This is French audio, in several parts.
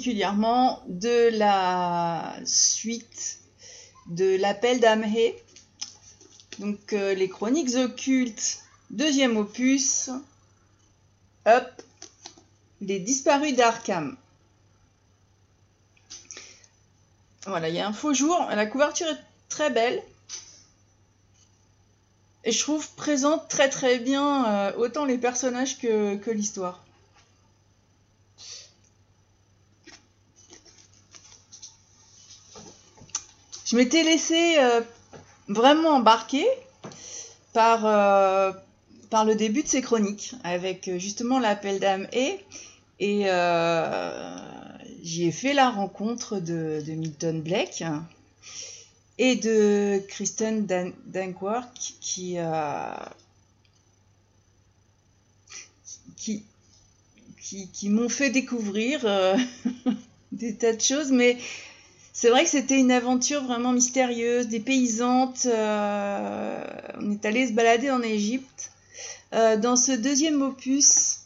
particulièrement de la suite de l'appel d'Amhé. Donc euh, les chroniques occultes, deuxième opus. Up, les disparus d'Arkham. Voilà, il y a un faux jour. La couverture est très belle. Et je trouve présente très très bien euh, autant les personnages que, que l'histoire. Je m'étais laissé euh, vraiment embarquer par, euh, par le début de ces chroniques, avec euh, justement l'appel d'âme et, et euh, j'y ai fait la rencontre de, Milton Blake et de Kristen Dan qui, qui, qui, qui m'ont fait découvrir des tas de choses, mais c'est vrai que c'était une aventure vraiment mystérieuse, dépaysante. Euh, on est allé se balader en Égypte. Euh, dans ce deuxième opus,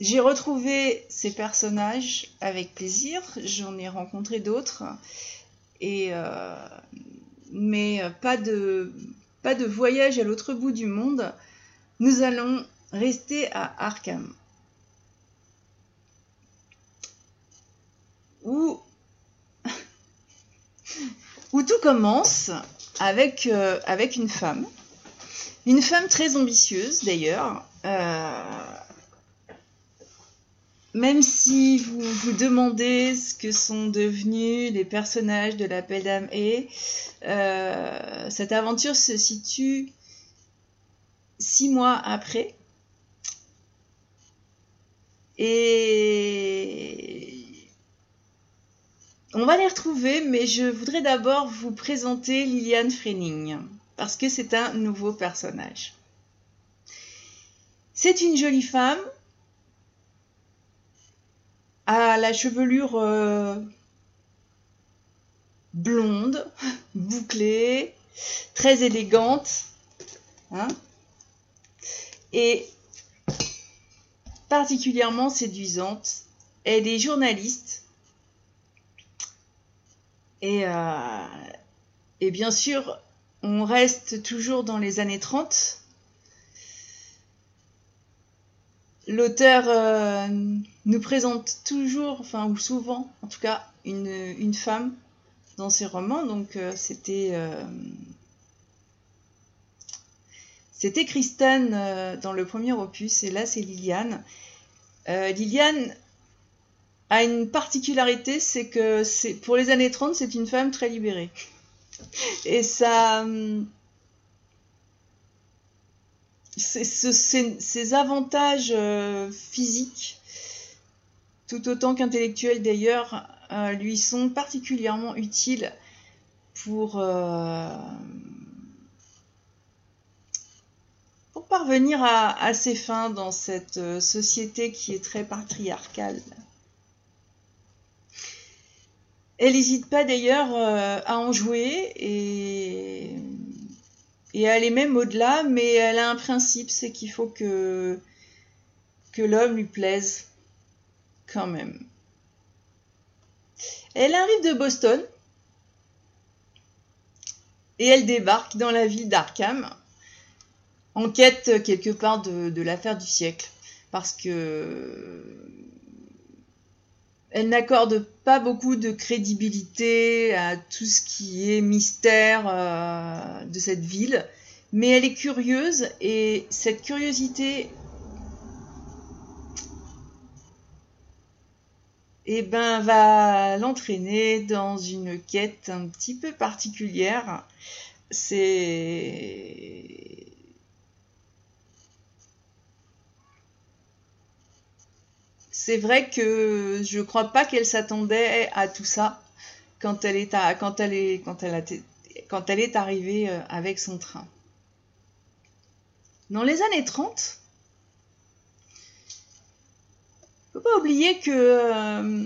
j'ai retrouvé ces personnages avec plaisir. J'en ai rencontré d'autres. Et euh, mais pas de, pas de voyage à l'autre bout du monde. Nous allons rester à Arkham. Où où tout commence avec, euh, avec une femme, une femme très ambitieuse d'ailleurs. Euh, même si vous vous demandez ce que sont devenus les personnages de l'appel d'âme et euh, cette aventure se situe six mois après. Et on va les retrouver, mais je voudrais d'abord vous présenter Liliane Freining, parce que c'est un nouveau personnage. C'est une jolie femme, à la chevelure euh, blonde, bouclée, très élégante, hein, et particulièrement séduisante. Elle est journaliste et, euh, et, bien sûr, on reste toujours dans les années 30. L'auteur euh, nous présente toujours, enfin ou souvent en tout cas, une, femme dans ses romans. Donc euh, c'était c'était Kristen dans le premier opus et là c'est Liliane. Liliane a une particularité, c'est que pour les années 30, c'est une femme très libérée. Et ça. Ses avantages euh, physiques, tout autant qu'intellectuels d'ailleurs, euh, lui sont particulièrement utiles pour, euh, pour parvenir à, ses fins dans cette société qui est très patriarcale. Elle n'hésite pas d'ailleurs euh, à en jouer et, à aller même au-delà, mais elle a un principe, c'est qu'il faut que, l'homme lui plaise quand même. Elle arrive de Boston et elle débarque dans la ville d'Arkham en quête quelque part de l'affaire du siècle parce que elle n'accorde pas beaucoup de crédibilité à tout ce qui est mystère euh, de cette ville, mais elle est curieuse et cette curiosité eh ben, va l'entraîner dans une quête un petit peu particulière. C'est vrai que je crois pas qu'elle s'attendait à tout ça quand elle est, arrivée avec son train. Dans les années 30, faut pas oublier que, euh,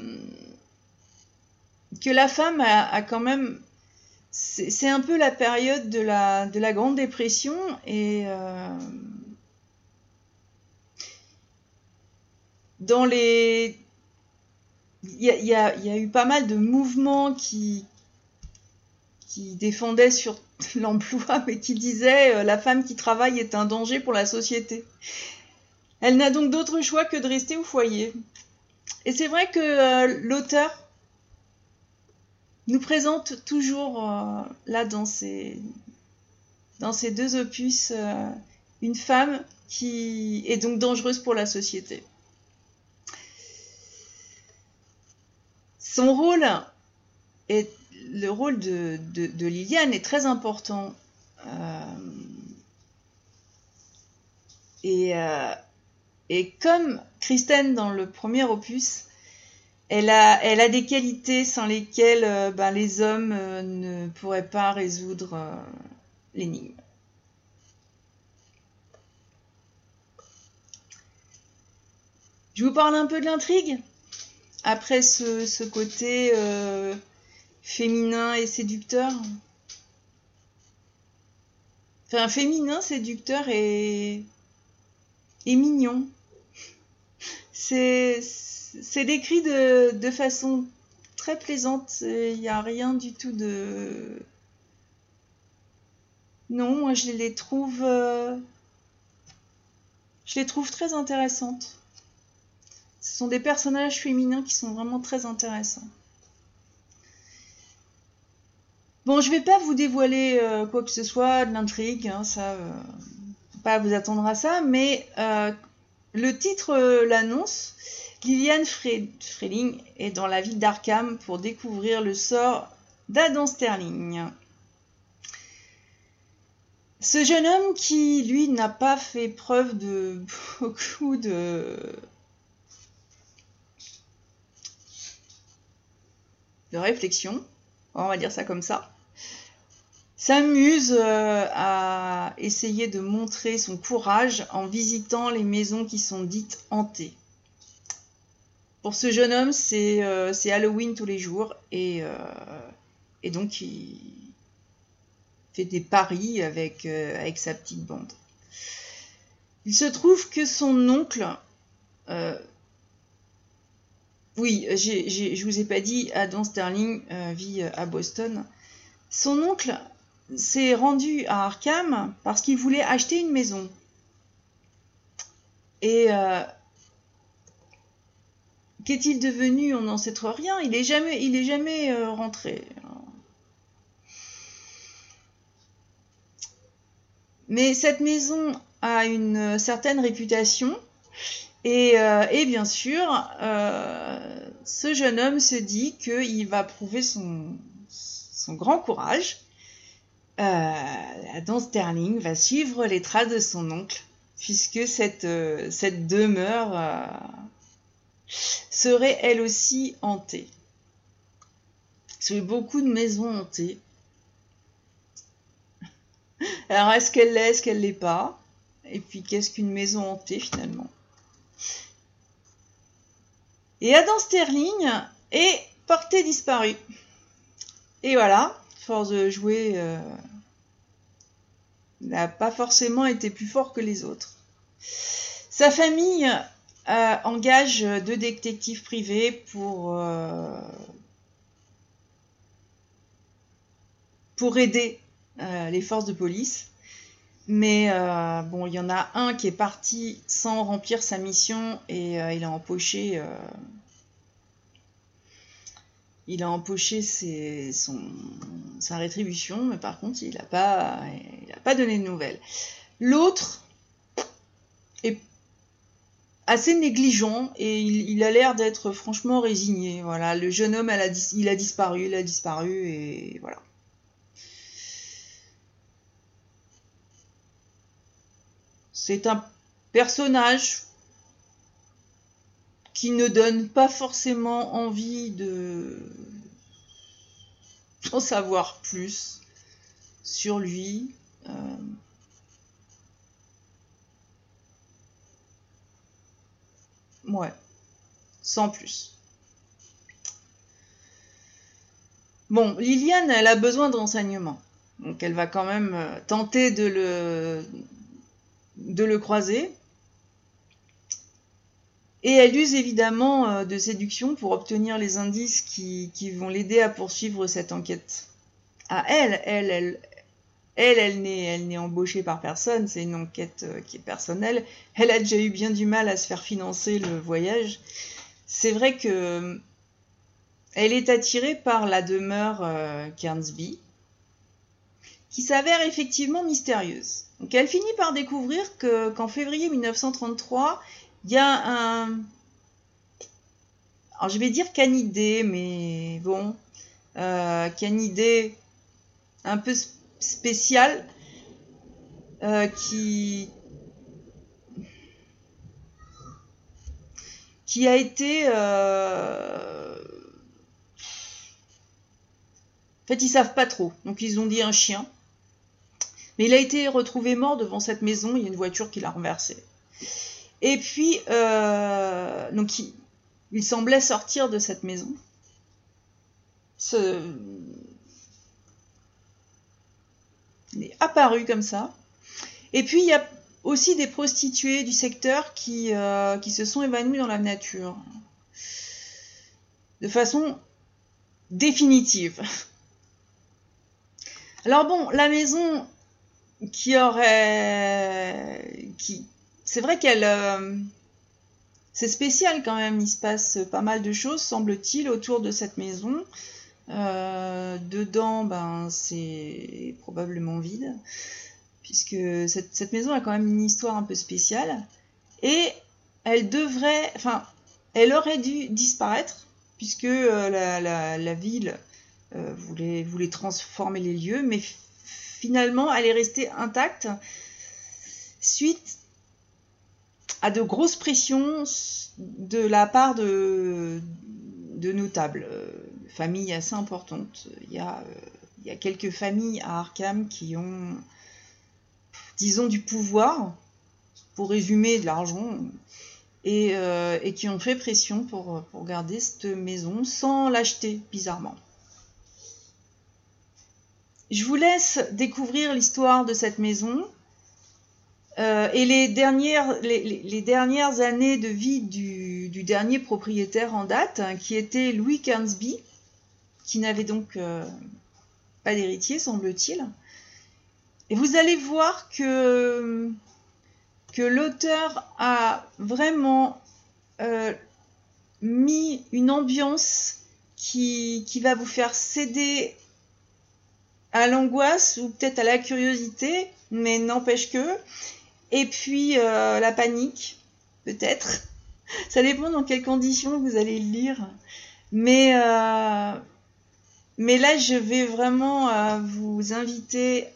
la femme a, quand même c'est un peu la période de la, de la Grande Dépression et euh, dans les il y a, eu pas mal de mouvements qui qui défendaient sur l'emploi mais qui disaient euh, la femme qui travaille est un danger pour la société. Elle n'a donc d'autre choix que de rester au foyer. Et c'est vrai que euh, l'auteur nous présente toujours euh, là dans ces, dans ces deux opus une femme qui est donc dangereuse pour la société. Son rôle est le rôle de, Liliane est très important. Euh, et, euh, et comme Kristen dans le premier opus, elle a, elle a des qualités sans lesquelles euh, ben, les hommes ne pourraient pas résoudre l'énigme. Je vous parle un peu de l'intrigue? Après ce, ce côté euh, féminin et séducteur. Enfin, féminin, séducteur et, et mignon. C'est décrit de, de, façon très plaisante. Il n'y a rien du tout de. Non, moi je les trouve. Euh... Je les trouve très intéressantes. Ce sont des personnages féminins qui sont vraiment très intéressants. Bon, je vais pas vous dévoiler euh, quoi que ce soit de l'intrigue, hein, ça, euh, pas vous attendre à ça, mais euh, le titre euh, l'annonce. Liliane Freeling est dans la ville d'Arkham pour découvrir le sort d'Adam Sterling. Ce jeune homme qui, lui, n'a pas fait preuve de beaucoup de... de réflexion, on va dire ça comme ça, s'amuse euh, à essayer de montrer son courage en visitant les maisons qui sont dites hantées. Pour ce jeune homme, c'est euh, Halloween tous les jours et, euh, et, donc il fait des paris avec, avec sa petite bande. Il se trouve que son oncle, oui, j je vous ai pas dit, Adam Sterling euh, vit à Boston. Son oncle s'est rendu à Arkham parce qu'il voulait acheter une maison. Et Qu'est-il devenu? On n'en sait trop rien. Il est jamais, il est jamais euh, rentré. Mais cette maison a une certaine réputation. Et, euh, et bien sûr, euh, ce jeune homme se dit qu'il va prouver son, grand courage. Adam Sterling va suivre les traces de son oncle, puisque cette, cette demeure serait elle aussi hantée. A beaucoup de maisons hantées. Alors, est-ce qu'elle l'est, est-ce qu'elle l'est pas? Et puis, qu'est-ce qu'une maison hantée finalement? Et Adam Sterling est porté disparu. Et voilà, force de jouer, euh, n'a pas forcément été plus fort que les autres. Sa famille euh, engage deux détectives privés pour, euh, aider les forces de police. Mais euh, bon, il y en a un qui est parti sans remplir sa mission et euh, il a empoché, son, sa rétribution, mais par contre, il n'a pas, donné de nouvelles. L'autre est assez négligent et il, a l'air d'être franchement résigné. Voilà, le jeune homme, il a disparu, il a disparu et voilà. C'est un personnage qui ne donne pas forcément envie de d'en savoir plus sur lui. Euh, Ouais, sans plus. Bon, Liliane, elle a besoin de renseignements. Donc elle va quand même euh, tenter de le, de le croiser. Et elle use évidemment euh, de séduction pour obtenir les indices qui, vont l'aider à poursuivre cette enquête. À elle, elle, elle, elle, elle n'est, embauchée par personne, c'est une enquête euh, qui est personnelle. Elle a déjà eu bien du mal à se faire financer le voyage. C'est vrai que elle est attirée par la demeure euh, Cairnsby, qui s'avère effectivement mystérieuse. Donc elle finit par découvrir que, qu'en février 1933, il y a un... Alors je vais dire canidé, mais bon, euh, canidé un peu spécial euh, qui qui a été euh... en fait ils savent pas trop donc ils ont dit un chien mais il a été retrouvé mort devant cette maison il y a une voiture qui l'a renversé et puis euh... donc il... semblait sortir de cette maison il est apparu comme ça. Et puis il y a aussi des prostituées du secteur qui, euh, qui se sont évanouies dans la nature. De façon définitive. Alors bon, la maison qui aurait... Qui... C'est vrai qu'elle... Euh... C'est spécial quand même, il se passe pas mal de choses, semble-t-il, autour de cette maison. Euh, dedans, ben, c'est probablement vide, puisque cette, cette, maison a quand même une histoire un peu spéciale. Et elle devrait, enfin, elle aurait dû disparaître, puisque euh, la, la, ville voulait, voulait transformer les lieux, mais finalement, elle est restée intacte suite à de grosses pressions de la part de, de notables famille assez importante. Il y, a, il y a quelques familles à Arkham qui ont, disons, du pouvoir, pour résumer, de l'argent, et, euh, qui ont fait pression pour garder cette maison sans l'acheter, bizarrement. Je vous laisse découvrir l'histoire de cette maison. Euh, et les dernières, années de vie du, dernier propriétaire en date, hein, qui était Louis Cairnsby, qui n'avait donc euh, pas d'héritier, semble-t-il. Et vous allez voir que, l'auteur a vraiment euh, mis une ambiance qui, va vous faire céder à l'angoisse ou peut-être à la curiosité, mais n'empêche que. Et puis euh, la panique, peut-être. Ça dépend dans quelles conditions vous allez le lire. Mais euh, mais là, je vais vraiment euh, vous inviter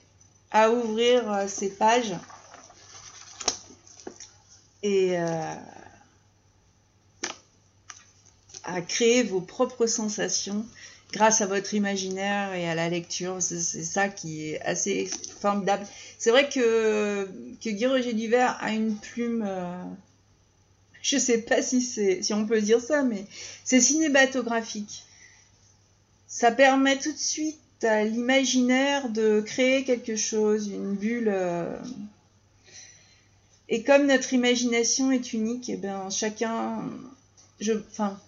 à ouvrir ces pages et à créer vos propres sensations grâce à votre imaginaire et à la lecture. C'est ça qui est assez formidable. C'est vrai que, que Guy Roger Duvert a une plume. Euh, je sais pas si, si on peut dire ça, mais c'est cinématographique ça permet tout de suite à l'imaginaire de créer quelque chose, une bulle. Euh. Et comme notre imagination est unique, et eh bien chacun, enfin,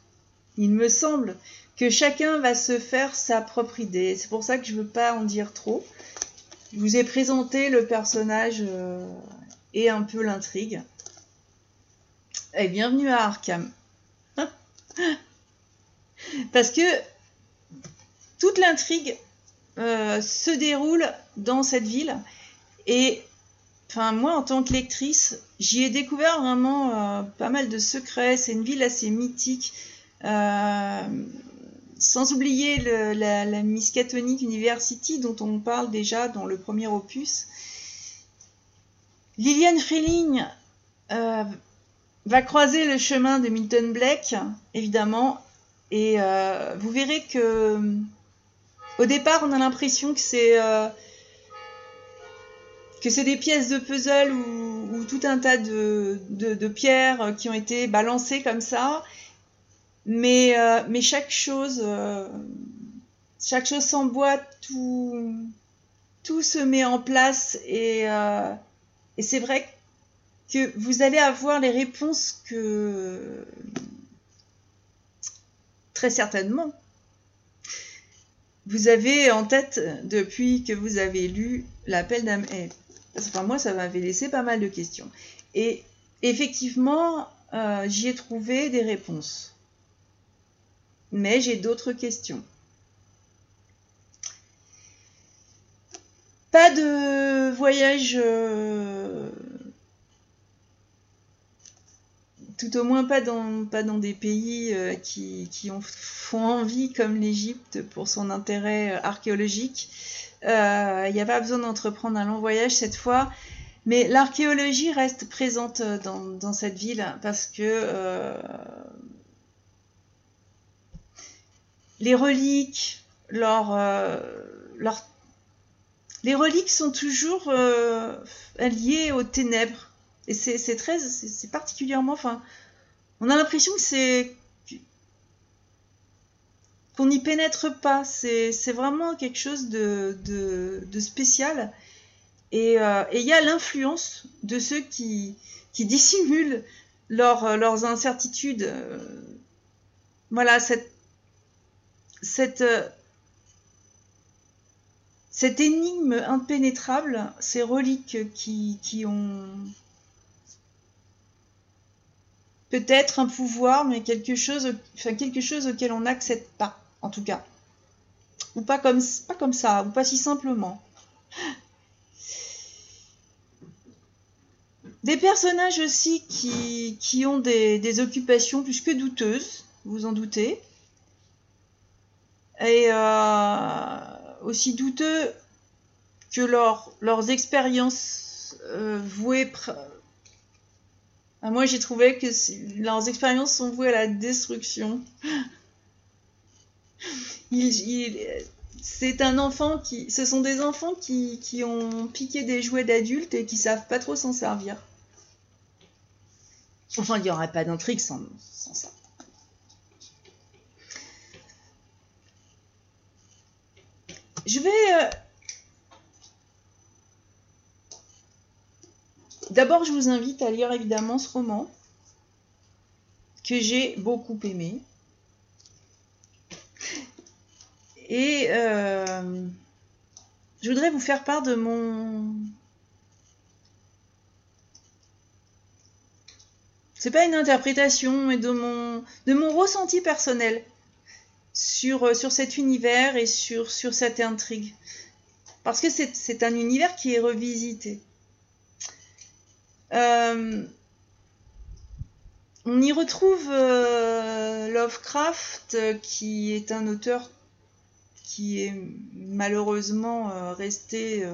il me semble que chacun va se faire sa propre idée. C'est pour ça que je ne veux pas en dire trop. Je vous ai présenté le personnage euh, et un peu l'intrigue. Et bienvenue à Arkham. Parce que toute l'intrigue euh, se déroule dans cette ville. Et enfin, moi, en tant que lectrice, j'y ai découvert vraiment euh, pas mal de secrets. C'est une ville assez mythique. Sans oublier la, la Miskatonic University dont on parle déjà dans le premier opus. Liliane Freeling euh, va croiser le chemin de Milton Blake, évidemment, et euh, vous verrez que au départ, on a l'impression que c'est euh, des pièces de puzzle ou, ou tout un tas de, de, pierres qui ont été balancées comme ça. Mais, euh, mais chaque chose euh, chaque chose s'emboîte, tout, se met en place et, euh, et c'est vrai que vous allez avoir les réponses que très certainement vous avez en tête depuis que vous avez lu l'appel d'âme. Enfin, moi, ça m'avait laissé pas mal de questions. Et effectivement, j'y ai trouvé des réponses. Mais j'ai d'autres questions. Pas de voyage, euh, tout au moins pas dans, pas dans des pays euh, qui, qui ont, font envie comme l'Égypte pour son intérêt euh, archéologique. Il n'y a pas besoin d'entreprendre un long voyage cette fois. Mais l'archéologie reste présente dans, dans, cette ville parce que les reliques, leur, leur les reliques sont toujours euh, liées aux ténèbres. Et c'est très, c'est particulièrement, enfin, on a l'impression que c'est qu'on n'y pénètre pas. C'est vraiment quelque chose de, spécial. Euh, et il y a l'influence de ceux qui, dissimulent leurs incertitudes. Voilà, cette, cette cette énigme impénétrable, ces reliques qui, ont peut-être un pouvoir, mais quelque chose, auquel on n'accède pas, en tout cas. Ou pas comme, ça, ou pas si simplement. Des personnages aussi qui, ont des, occupations plus que douteuses, vous en doutez. Et euh, aussi douteux que leurs expériences euh, vouées. Ah, moi, j'ai trouvé que leurs expériences sont vouées à la destruction. c'est un enfant qui. Ce sont des enfants qui, qui ont piqué des jouets d'adultes et qui savent pas trop s'en servir. Enfin, il n'y aurait pas d'intrigue sans, sans ça. Je vais... Euh, d'abord, je vous invite à lire évidemment ce roman que j'ai beaucoup aimé. Et euh, je voudrais vous faire part de mon... C'est pas une interprétation, mais de mon, de mon ressenti personnel sur, euh, sur cet univers et sur, sur cette intrigue. Parce que c'est un univers qui est revisité. Euh, on y retrouve euh, Lovecraft, qui est un auteur qui est malheureusement resté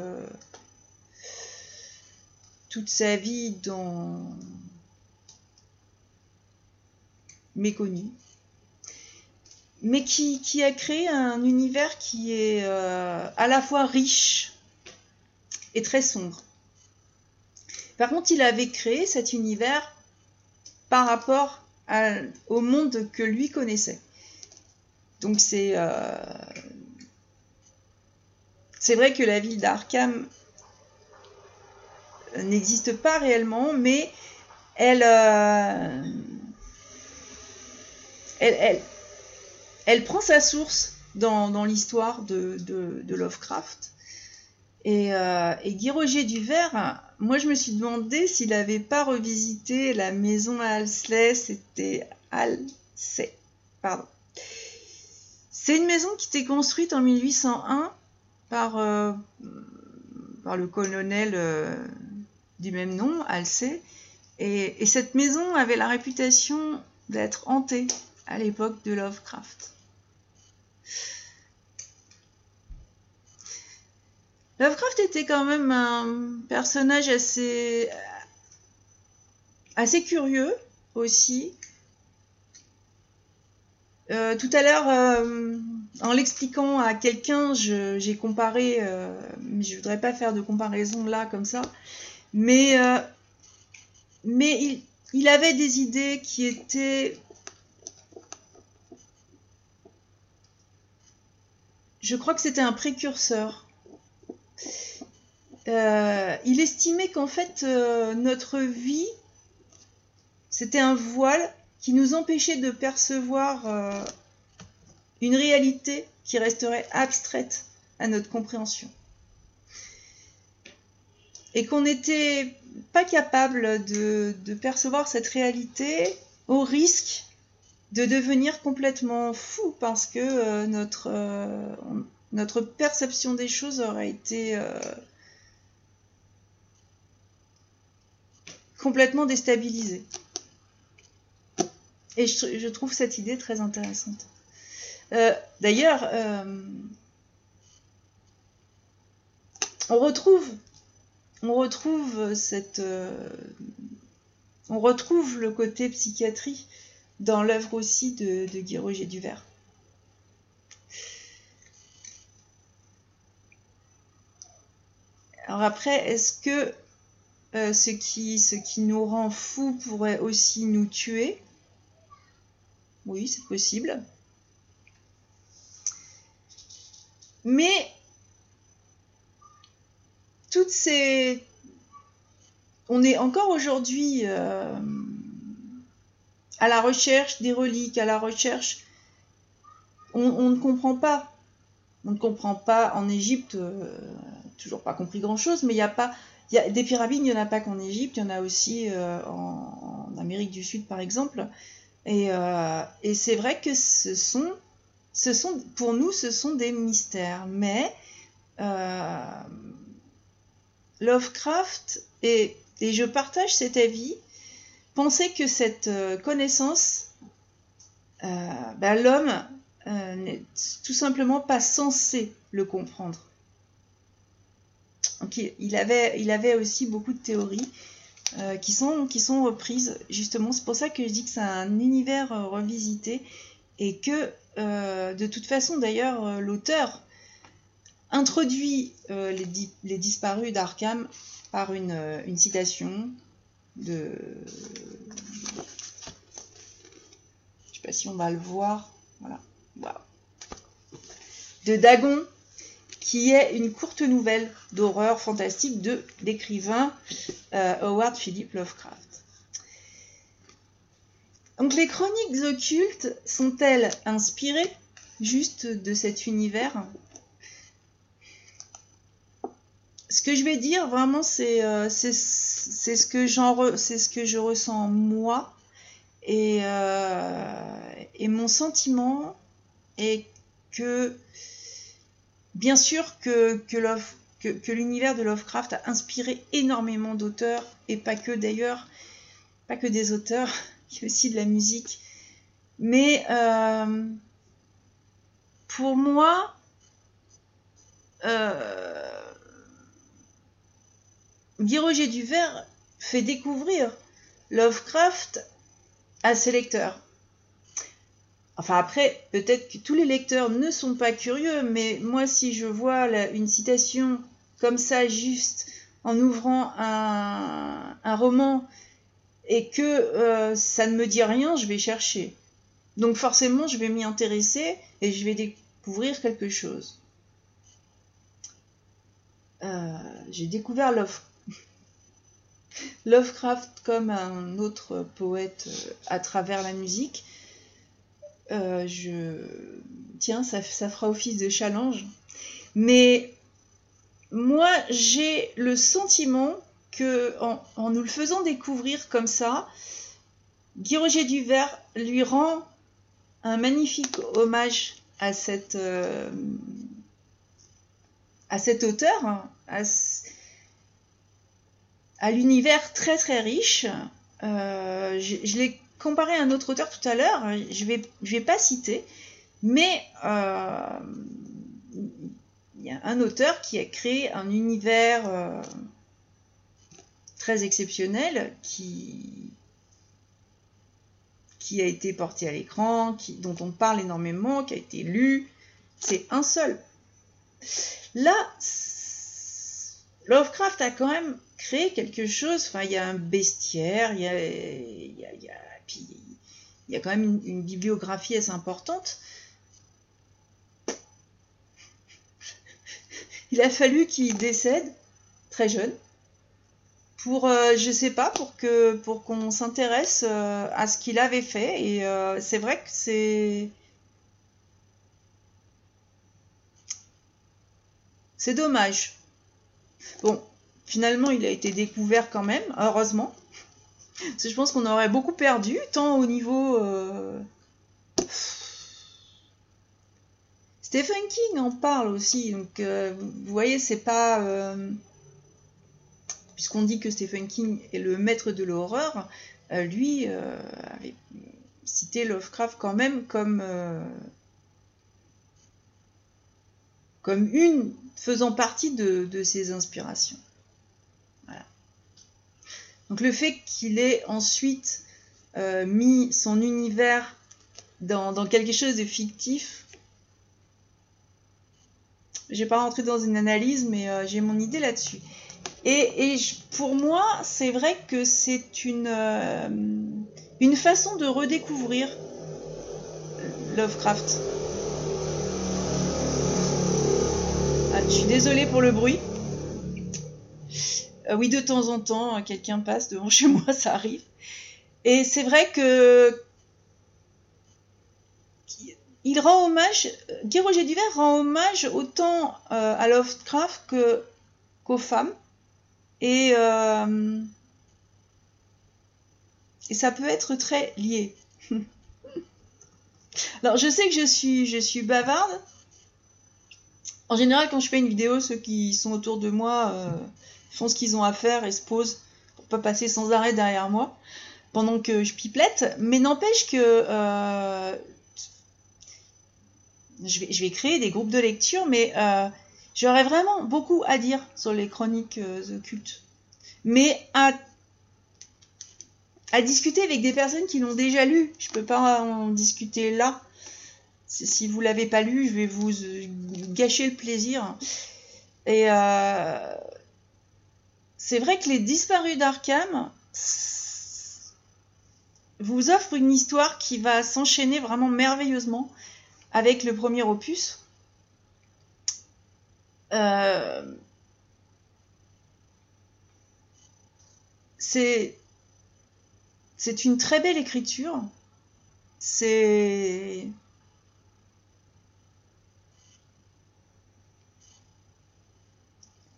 toute sa vie dans méconnu mais qui, a créé un univers qui est euh, à la fois riche et très sombre. Par contre, il avait créé cet univers par rapport au monde que lui connaissait. Donc c'est euh, c'est vrai que la ville d'Arkham n'existe pas réellement, mais elle, euh, elle, elle, elle prend sa source dans, l'histoire de, Lovecraft. Et, euh, et, Guy Roger Duvert, moi je me suis demandé s'il n'avait pas revisité la maison à Halsley, c'était Halsey, pardon. C'est une maison qui était construite en 1801 par, euh, par le colonel euh, du même nom, Halsey. et cette maison avait la réputation d'être hantée à l'époque de Lovecraft. Lovecraft était quand même un personnage assez, assez curieux aussi. Euh, tout à l'heure, euh, en l'expliquant à quelqu'un, j'ai comparé, euh, mais je voudrais pas faire de comparaison là comme ça, mais, mais il, avait des idées qui étaient je crois que c'était un précurseur. Euh, il estimait qu'en fait, euh, notre vie, c'était un voile qui nous empêchait de percevoir euh, une réalité qui resterait abstraite à notre compréhension. Et qu'on n'était pas capable de, percevoir cette réalité au risque de devenir complètement fou parce que notre, notre perception des choses aurait été complètement déstabilisé. Et je, trouve cette idée très intéressante. Euh, d'ailleurs, euh, on retrouve, on retrouve cette, euh, on retrouve le côté psychiatrie dans l'œuvre aussi de, Guy Roger Duvert. Alors après, est-ce que euh, ce, qui, ce qui nous rend fous pourrait aussi nous tuer? Oui, c'est possible. Mais toutes ces... On est encore aujourd'hui euh, à la recherche des reliques, à la recherche... On, ne comprend pas. On ne comprend pas en Égypte, euh, toujours pas compris grand-chose, mais il n'y a pas des pyramides, il n'y en a pas qu'en Égypte, il y en a aussi euh, en, Amérique du Sud, par exemple. Euh, et, c'est vrai que ce sont, ce sont, pour nous, ce sont des mystères. Mais Lovecraft, et, et, je partage cet avis, pensait que cette connaissance, ben, l'homme n'est tout simplement pas censé le comprendre. Il avait, aussi beaucoup de théories euh, qui, sont, reprises. Justement, c'est pour ça que je dis que c'est un univers euh, revisité et que euh, de toute façon, d'ailleurs, l'auteur introduit les, disparus d'Arkham par une, citation de... Je sais pas si on va le voir. Voilà. De Dagon qui est une courte nouvelle d'horreur fantastique de l'écrivain euh, Howard Philip Lovecraft. Donc les chroniques occultes sont-elles inspirées juste de cet univers? Ce que je vais dire vraiment c'est euh, ce que c'est ce que je ressens moi et, euh, et mon sentiment est que Bien sûr que, que, l'univers de Lovecraft a inspiré énormément d'auteurs, et pas que d'ailleurs, pas que des auteurs, il y a aussi de la musique. Mais euh, pour moi, Guy Roger Duvert fait découvrir Lovecraft à ses lecteurs. Enfin après, peut-être que tous les lecteurs ne sont pas curieux, mais moi si je vois une citation comme ça juste en ouvrant un, roman et que euh, ça ne me dit rien, je vais chercher. Donc forcément, je vais m'y intéresser et je vais découvrir quelque chose. Euh, j'ai découvert Lovecraft comme un autre poète euh, à travers la musique. Euh, tiens, ça, fera office de challenge. Mais moi, j'ai le sentiment que en, nous le faisant découvrir comme ça, Guy Roger Duvert lui rend un magnifique hommage à euh, à cet auteur, hein, à, l'univers très très riche. Euh, je l'ai comparé à un autre auteur tout à l'heure, je ne vais, je vais pas citer, mais euh, il y a un auteur qui a créé un univers euh, très exceptionnel qui, qui a été porté à l'écran, dont on parle énormément, qui a été lu. C'est un seul. Là, Lovecraft a quand même créé quelque chose. Enfin, il y a un bestiaire, il y a il y a quand même une, bibliographie assez importante. il a fallu qu'il décède très jeune pour, euh, je sais pas, pour que pour qu'on s'intéresse euh, à ce qu'il avait fait. Et euh, c'est vrai que c'est c'est dommage. Bon, finalement, il a été découvert quand même, heureusement. Parce je pense qu'on aurait beaucoup perdu, tant au niveau Stephen King en parle aussi, donc vous voyez, c'est pas puisqu'on dit que Stephen King est le maître de l'horreur, euh, lui euh, avait cité Lovecraft quand même comme, euh, comme une faisant partie de, ses inspirations. Donc le fait qu'il ait ensuite mis son univers dans, quelque chose de fictif, je vais pas rentrer dans une analyse, mais j'ai mon idée là-dessus. Et, pour moi, c'est vrai que c'est une, euh, une façon de redécouvrir Lovecraft. Ah, je suis désolée pour le bruit. Euh, oui, de temps en temps, quelqu'un passe devant chez moi, ça arrive. Et c'est vrai que il rend hommage, Guy Roger Duver rend hommage autant euh, à Lovecraft qu'aux femmes. Et, euh, et ça peut être très lié. Alors je sais que je suis, je suis bavarde. En général, quand je fais une vidéo, ceux qui sont autour de moi euh, font ce qu'ils ont à faire et se posent pour pas passer sans arrêt derrière moi pendant que je pipelette. Mais n'empêche que euh, je, vais, créer des groupes de lecture, mais J'aurais vraiment beaucoup à dire sur les chroniques euh, occultes. Mais à, discuter avec des personnes qui l'ont déjà lu. Je peux pas en discuter là. Si vous l'avez pas lu, je vais vous euh, gâcher le plaisir. Et euh, c'est vrai que les disparus d'Arkham vous offrent une histoire qui va s'enchaîner vraiment merveilleusement avec le premier opus. Euh, c'est c'est une très belle écriture. C'est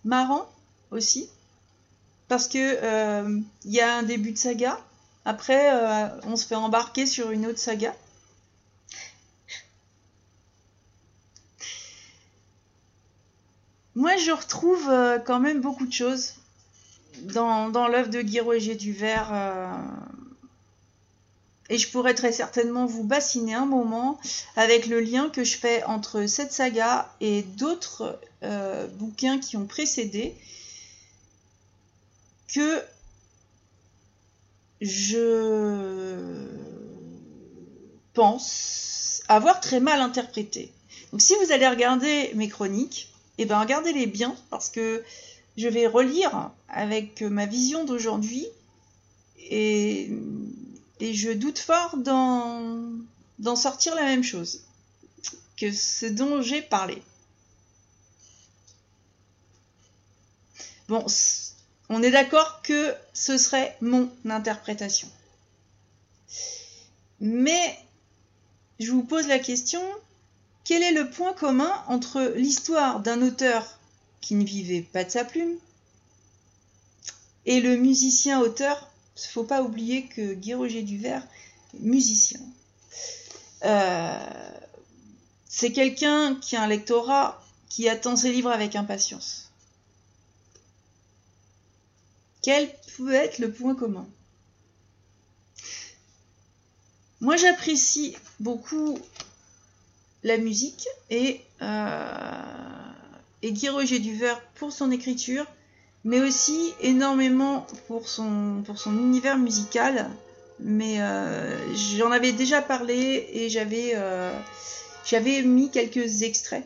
marrant aussi parce que euh, il y a un début de saga. Après, euh, on se fait embarquer sur une autre saga. Moi, je retrouve euh, quand même beaucoup de choses dans, dans l'œuvre de Guy Roger Duvert. Et je pourrais très certainement vous bassiner un moment avec le lien que je fais entre cette saga et d'autres euh, bouquins qui ont précédé que je pense avoir très mal interprété. Donc si vous allez regarder mes chroniques, eh bien regardez-les bien parce que je vais relire avec ma vision d'aujourd'hui et, je doute fort d'en sortir la même chose que ce dont j'ai parlé. Bon, on est d'accord que ce serait mon interprétation. Mais je vous pose la question, quel est le point commun entre l'histoire d'un auteur qui ne vivait pas de sa plume et le musicien-auteur Il faut pas oublier que Guy Roger Duvert est musicien. Euh, c'est quelqu'un qui a un lectorat qui attend ses livres avec impatience. Quel peut être le point commun? Moi, j'apprécie beaucoup la musique et, euh, et Guy Roger Duvert pour son écriture, mais aussi énormément pour son, univers musical. Mais euh, j'en avais déjà parlé et j'avais euh, j'avais mis quelques extraits,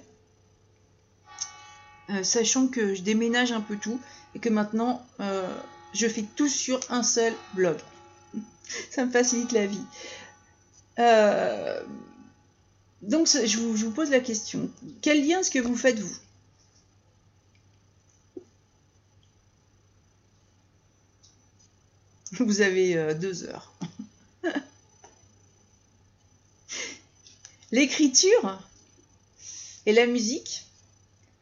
sachant que je déménage un peu tout et que maintenant je fais tout sur un seul blog. Ça me facilite la vie. Donc je vous, pose la question, quel lien est-ce que vous faites vous? Vous avez deux heures. L'écriture et la musique,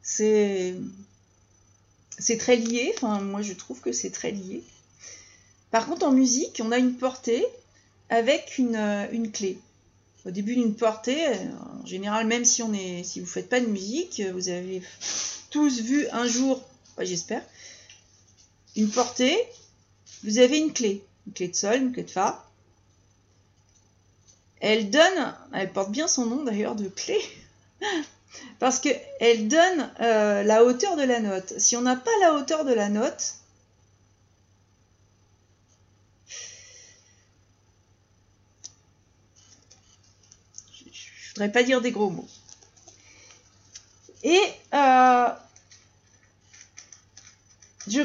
c'est très lié. Enfin, moi, je trouve que c'est très lié. Par contre, en musique, on a une portée avec une, une clé. Au début d'une portée, en général, même si on est, si vous faites pas de musique, vous avez tous vu un jour, j'espère, une portée. Vous avez une clé, une clé de sol, une clé de fa. Elle donne, elle porte bien son nom d'ailleurs de clé, parce qu'elle donne euh, la hauteur de la note. Si on n'a pas la hauteur de la note, je voudrais pas dire des gros mots. Et euh, je,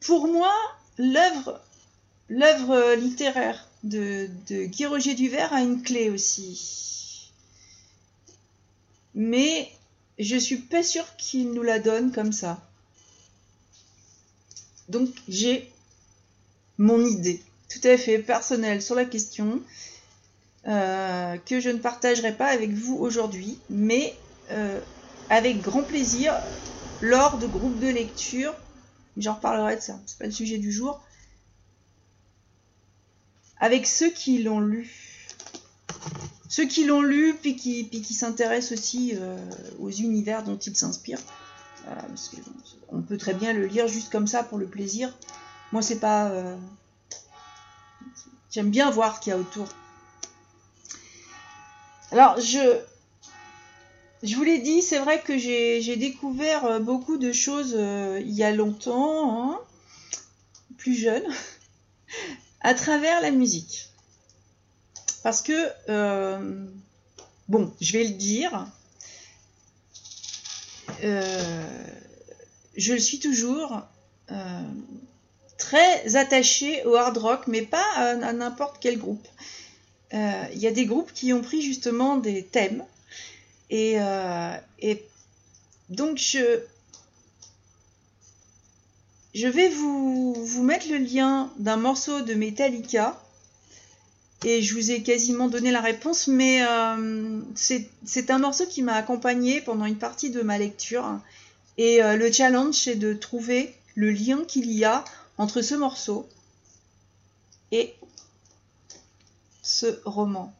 pour moi, l'œuvre, littéraire de, Guy Roger Duvert a une clé aussi. Mais je suis pas sûre qu'il nous la donne comme ça. Donc j'ai mon idée tout à fait personnelle sur la question euh, que je ne partagerai pas avec vous aujourd'hui, mais euh, avec grand plaisir lors de groupes de lecture. J'en reparlerai de ça, c'est pas le sujet du jour avec ceux qui l'ont lu. Ceux qui l'ont lu, puis qui, puis qui s'intéressent aussi euh, aux univers dont ils s'inspirent. Euh, on peut très bien le lire juste comme ça pour le plaisir. Moi, c'est pas. Euh, j'aime bien voir ce qu'il y a autour. Alors, je. Je vous l'ai dit, c'est vrai que j'ai découvert beaucoup de choses il y a longtemps, hein, plus jeune à travers la musique. Parce que, euh, bon, je vais le dire, euh, je le suis toujours euh, très attaché au hard rock, mais pas à, n'importe quel groupe. Il y a des groupes qui ont pris justement des thèmes. Et, et donc je, je vais vous, vous mettre le lien d'un morceau de Metallica. Et je vous ai quasiment donné la réponse, mais euh, c'est un morceau qui m'a accompagné pendant une partie de ma lecture. Et euh, le challenge, c'est de trouver le lien qu'il y a entre ce morceau et ce roman.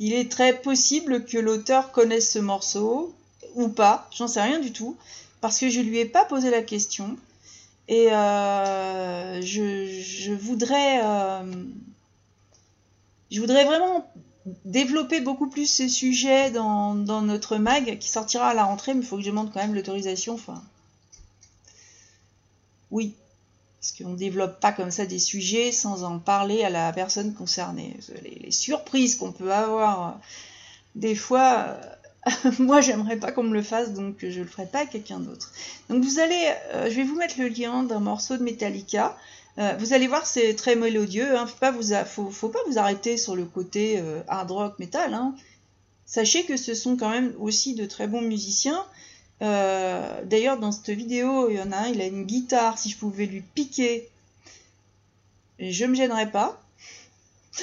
Il est très possible que l'auteur connaisse ce morceau ou pas, j'en sais rien du tout parce que je lui ai pas posé la question. Et euh, je, voudrais euh, je voudrais vraiment développer beaucoup plus ce sujet dans, notre mag qui sortira à la rentrée mais il faut que je demande quand même l'autorisation enfin. Oui parce qu'on ne développe pas comme ça des sujets sans en parler à la personne concernée les surprises qu'on peut avoir euh, des fois moi j'aimerais pas qu'on me le fasse donc je le ferai pas à quelqu'un d'autre. Donc vous allez, euh, je vais vous mettre le lien d'un morceau de Metallica. Euh, vous allez voir c'est très mélodieux, hein. faut, pas vous faut, pas vous arrêter sur le côté euh, hard rock metal. Hein. Sachez que ce sont quand même aussi de très bons musiciens. D'ailleurs dans cette vidéo il y en a un, il a une guitare, si je pouvais lui piquer, je me gênerais pas.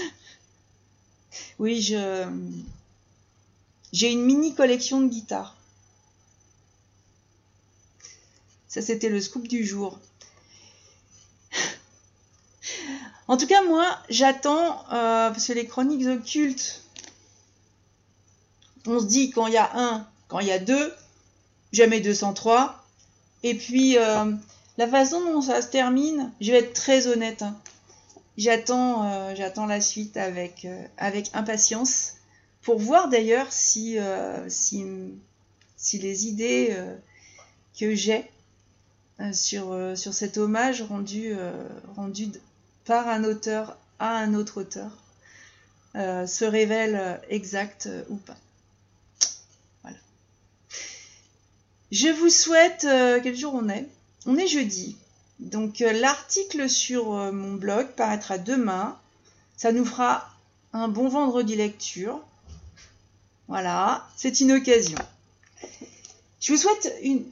oui j'ai une mini collection de guitares. Ça, c'était le scoop du jour. en tout cas, moi, j'attends, euh, parce que les chroniques occultes, on se dit quand il y a un, quand il y a deux, jamais 203. Et puis, euh, la façon dont ça se termine, je vais être très honnête. Hein. J'attends, euh, j'attends la suite avec, avec impatience pour voir d'ailleurs si, euh, si, les idées euh, que j'ai euh, sur, sur cet hommage rendu, rendu par un auteur à un autre auteur se révèlent exactes ou pas. Voilà. Je vous souhaite, quel jour on est? On est jeudi. Donc l'article sur mon blog paraîtra demain. Ça nous fera un bon vendredi lecture. Voilà, c'est une occasion. Je vous souhaite une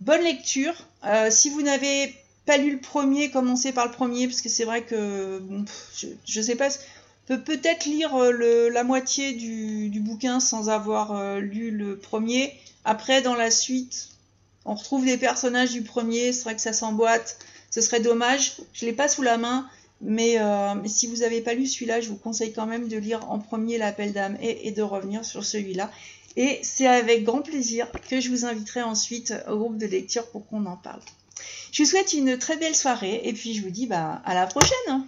bonne lecture. Euh, si vous n'avez pas lu le premier, commencez par le premier, parce que c'est vrai que je, ne sais pas, peut peut-être lire euh, la moitié du, bouquin sans avoir euh, lu le premier. Après, dans la suite, on retrouve des personnages du premier, c'est vrai que ça s'emboîte, ce serait dommage. Je l'ai pas sous la main, mais, euh, si vous n'avez pas lu celui-là, je vous conseille quand même de lire en premier l'appel d'âme et, de revenir sur celui-là. Et c'est avec grand plaisir que je vous inviterai ensuite au groupe de lecture pour qu'on en parle. Je vous souhaite une très belle soirée et puis je vous dis bah, à la prochaine.